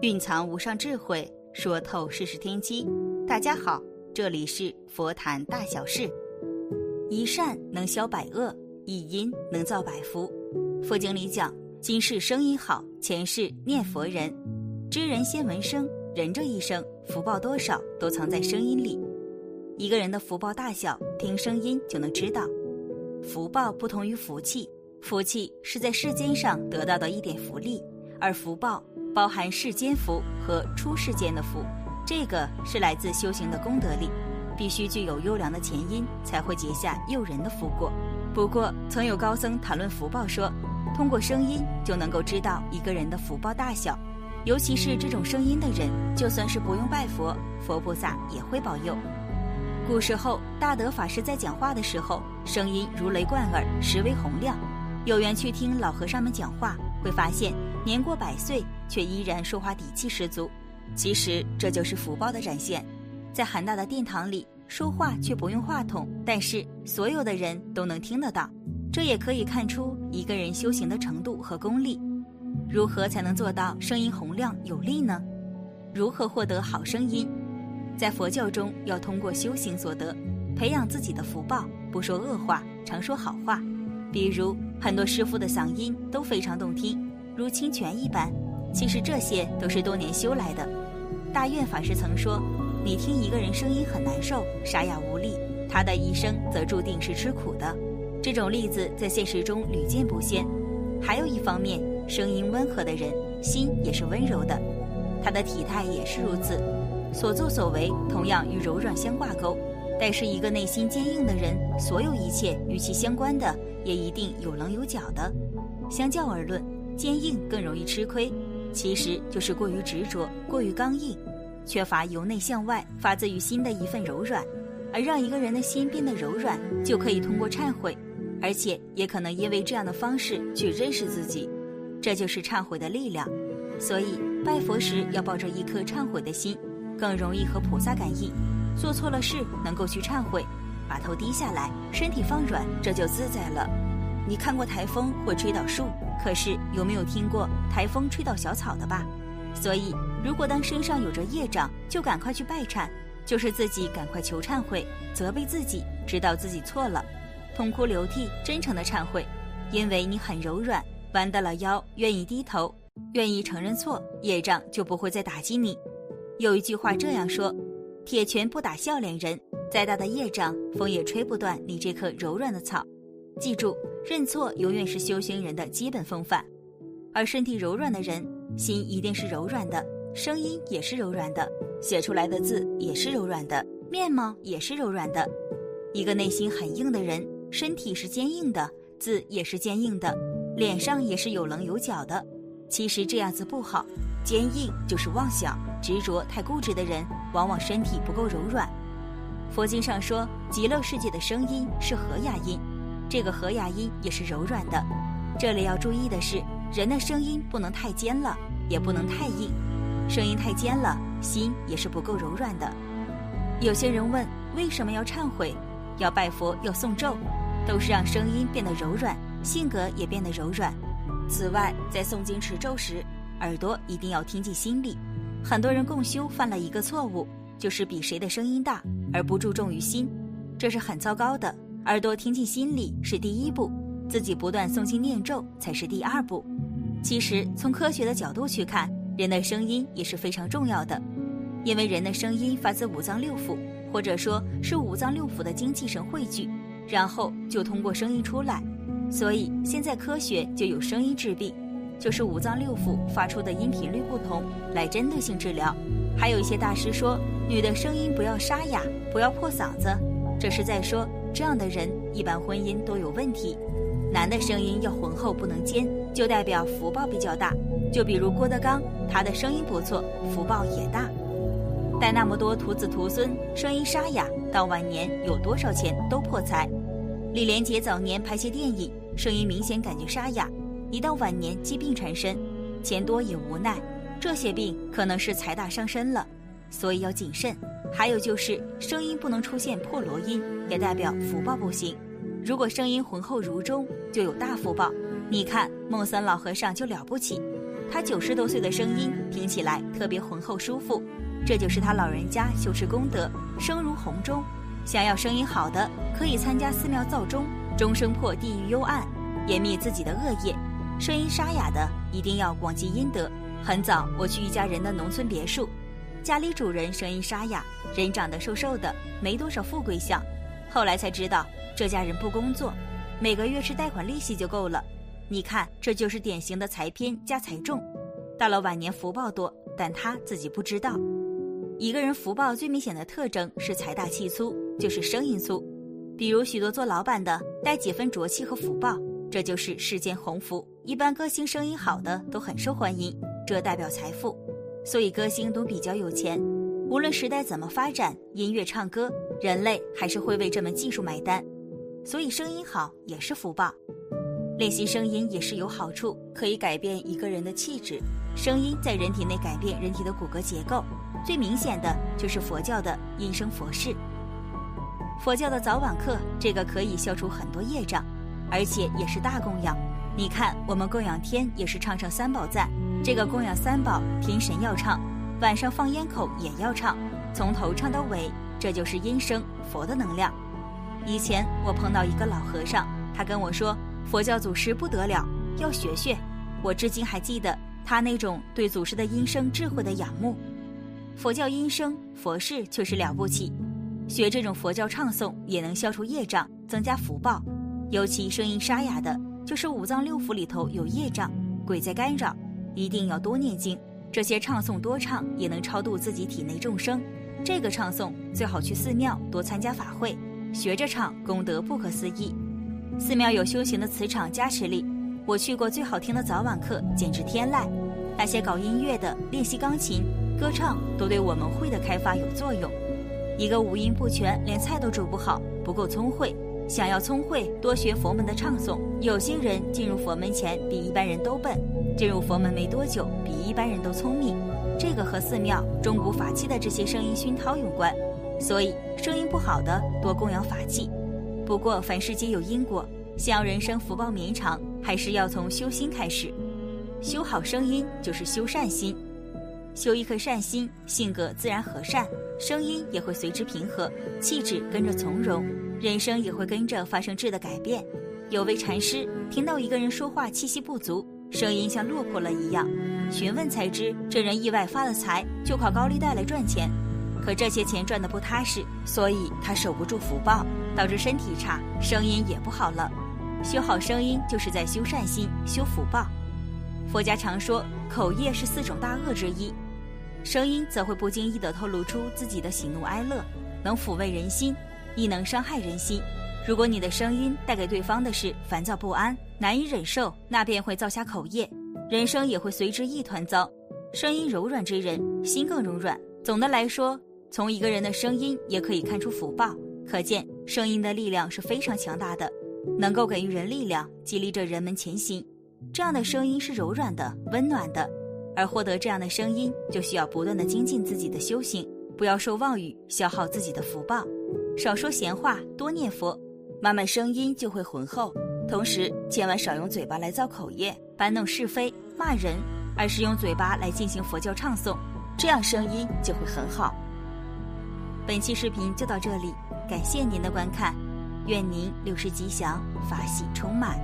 蕴藏无上智慧，说透世事天机。大家好，这里是佛谈大小事。一善能消百恶，一因能造百福。佛经里讲，今世声音好，前世念佛人。知人先闻声，人这一生福报多少都藏在声音里。一个人的福报大小，听声音就能知道。福报不同于福气，福气是在世间上得到的一点福利，而福报。包含世间福和出世间的福，这个是来自修行的功德力，必须具有优良的前因，才会结下诱人的福果。不过，曾有高僧谈论福报说，通过声音就能够知道一个人的福报大小，尤其是这种声音的人，就算是不用拜佛，佛菩萨也会保佑。古时候，大德法师在讲话的时候，声音如雷贯耳，实为洪亮。有缘去听老和尚们讲话，会发现年过百岁。却依然说话底气十足，其实这就是福报的展现。在韩大的殿堂里说话却不用话筒，但是所有的人都能听得到，这也可以看出一个人修行的程度和功力。如何才能做到声音洪亮有力呢？如何获得好声音？在佛教中，要通过修行所得，培养自己的福报，不说恶话，常说好话。比如很多师傅的嗓音都非常动听，如清泉一般。其实这些都是多年修来的。大愿法师曾说：“你听一个人声音很难受，沙哑无力，他的一生则注定是吃苦的。”这种例子在现实中屡见不鲜。还有一方面，声音温和的人心也是温柔的，他的体态也是如此，所作所为同样与柔软相挂钩。但是一个内心坚硬的人，所有一切与其相关的也一定有棱有角的。相较而论，坚硬更容易吃亏。其实就是过于执着、过于刚硬，缺乏由内向外、发自于心的一份柔软。而让一个人的心变得柔软，就可以通过忏悔，而且也可能因为这样的方式去认识自己。这就是忏悔的力量。所以拜佛时要抱着一颗忏悔的心，更容易和菩萨感应。做错了事能够去忏悔，把头低下来，身体放软，这就自在了。你看过台风会吹倒树？可是有没有听过台风吹倒小草的吧？所以，如果当身上有着业障，就赶快去拜忏，就是自己赶快求忏悔，责备自己，知道自己错了，痛哭流涕，真诚的忏悔，因为你很柔软，弯得了腰，愿意低头，愿意承认错，业障就不会再打击你。有一句话这样说：铁拳不打笑脸人，再大的业障，风也吹不断你这棵柔软的草。记住。认错永远是修行人的基本风范，而身体柔软的人，心一定是柔软的，声音也是柔软的，写出来的字也是柔软的，面貌也是柔软的。一个内心很硬的人，身体是坚硬的，字也是坚硬的，脸上也是有棱有角的。其实这样子不好，坚硬就是妄想、执着、太固执的人，往往身体不够柔软。佛经上说，极乐世界的声音是和雅音。这个和雅音也是柔软的，这里要注意的是，人的声音不能太尖了，也不能太硬，声音太尖了，心也是不够柔软的。有些人问，为什么要忏悔，要拜佛，要诵咒，都是让声音变得柔软，性格也变得柔软。此外，在诵经持咒时，耳朵一定要听进心里。很多人共修犯了一个错误，就是比谁的声音大，而不注重于心，这是很糟糕的。耳朵听进心里是第一步，自己不断诵经念咒才是第二步。其实从科学的角度去看，人的声音也是非常重要的，因为人的声音发自五脏六腑，或者说是五脏六腑的精气神汇聚，然后就通过声音出来。所以现在科学就有声音治病，就是五脏六腑发出的音频率不同来针对性治疗。还有一些大师说，女的声音不要沙哑，不要破嗓子，这是在说。这样的人一般婚姻都有问题。男的声音要浑厚，不能尖，就代表福报比较大。就比如郭德纲，他的声音不错，福报也大。带那么多徒子徒孙，声音沙哑，到晚年有多少钱都破财。李连杰早年拍些电影，声音明显感觉沙哑，一到晚年疾病缠身，钱多也无奈。这些病可能是财大伤身了，所以要谨慎。还有就是声音不能出现破锣音，也代表福报不行。如果声音浑厚如钟，就有大福报。你看孟森老和尚就了不起，他九十多岁的声音听起来特别浑厚舒服，这就是他老人家修持功德，声如洪钟。想要声音好的，可以参加寺庙造钟，钟声破地狱幽暗，湮灭自己的恶业；声音沙哑的，一定要广积阴德。很早，我去一家人的农村别墅，家里主人声音沙哑，人长得瘦瘦的，没多少富贵相。后来才知道，这家人不工作，每个月吃贷款利息就够了。你看，这就是典型的财偏加财重，到了晚年福报多，但他自己不知道。一个人福报最明显的特征是财大气粗，就是声音粗。比如许多做老板的带几分浊气和福报，这就是世间鸿福。一般歌星声音好的都很受欢迎，这代表财富，所以歌星都比较有钱。无论时代怎么发展，音乐唱歌，人类还是会为这门技术买单，所以声音好也是福报。练习声音也是有好处，可以改变一个人的气质。声音在人体内改变人体的骨骼结构，最明显的就是佛教的音声佛事。佛教的早晚课，这个可以消除很多业障，而且也是大供养。你看，我们供养天也是唱上三宝赞，这个供养三宝，天神要唱，晚上放烟口也要唱，从头唱到尾，这就是音声佛的能量。以前我碰到一个老和尚，他跟我说。佛教祖师不得了，要学学。我至今还记得他那种对祖师的音声智慧的仰慕。佛教音声佛事确实了不起，学这种佛教唱诵也能消除业障，增加福报。尤其声音沙哑的，就是五脏六腑里头有业障，鬼在干扰，一定要多念经。这些唱诵多唱，也能超度自己体内众生。这个唱诵最好去寺庙多参加法会，学着唱，功德不可思议。寺庙有修行的磁场加持力，我去过最好听的早晚课，简直天籁。那些搞音乐的、练习钢琴、歌唱，都对我们会的开发有作用。一个五音不全，连菜都煮不好，不够聪慧。想要聪慧，多学佛门的唱诵。有些人进入佛门前比一般人都笨，进入佛门没多久比一般人都聪明。这个和寺庙中古法器的这些声音熏陶有关。所以，声音不好的多供养法器。不过，凡事皆有因果，想要人生福报绵长，还是要从修心开始。修好声音就是修善心，修一颗善心，性格自然和善，声音也会随之平和，气质跟着从容，人生也会跟着发生质的改变。有位禅师听到一个人说话气息不足，声音像落魄了一样，询问才知这人意外发了财，就靠高利贷来赚钱。可这些钱赚的不踏实，所以他守不住福报，导致身体差，声音也不好了。修好声音就是在修善心、修福报。佛家常说，口业是四种大恶之一，声音则会不经意地透露出自己的喜怒哀乐，能抚慰人心，亦能伤害人心。如果你的声音带给对方的是烦躁不安、难以忍受，那便会造下口业，人生也会随之一团糟。声音柔软之人，心更柔软。总的来说。从一个人的声音也可以看出福报，可见声音的力量是非常强大的，能够给予人力量，激励着人们前行。这样的声音是柔软的、温暖的，而获得这样的声音，就需要不断的精进自己的修行，不要受妄语，消耗自己的福报，少说闲话，多念佛，慢慢声音就会浑厚。同时，千万少用嘴巴来造口业、搬弄是非、骂人，而是用嘴巴来进行佛教唱诵，这样声音就会很好。本期视频就到这里，感谢您的观看，愿您六时吉祥，法喜充满。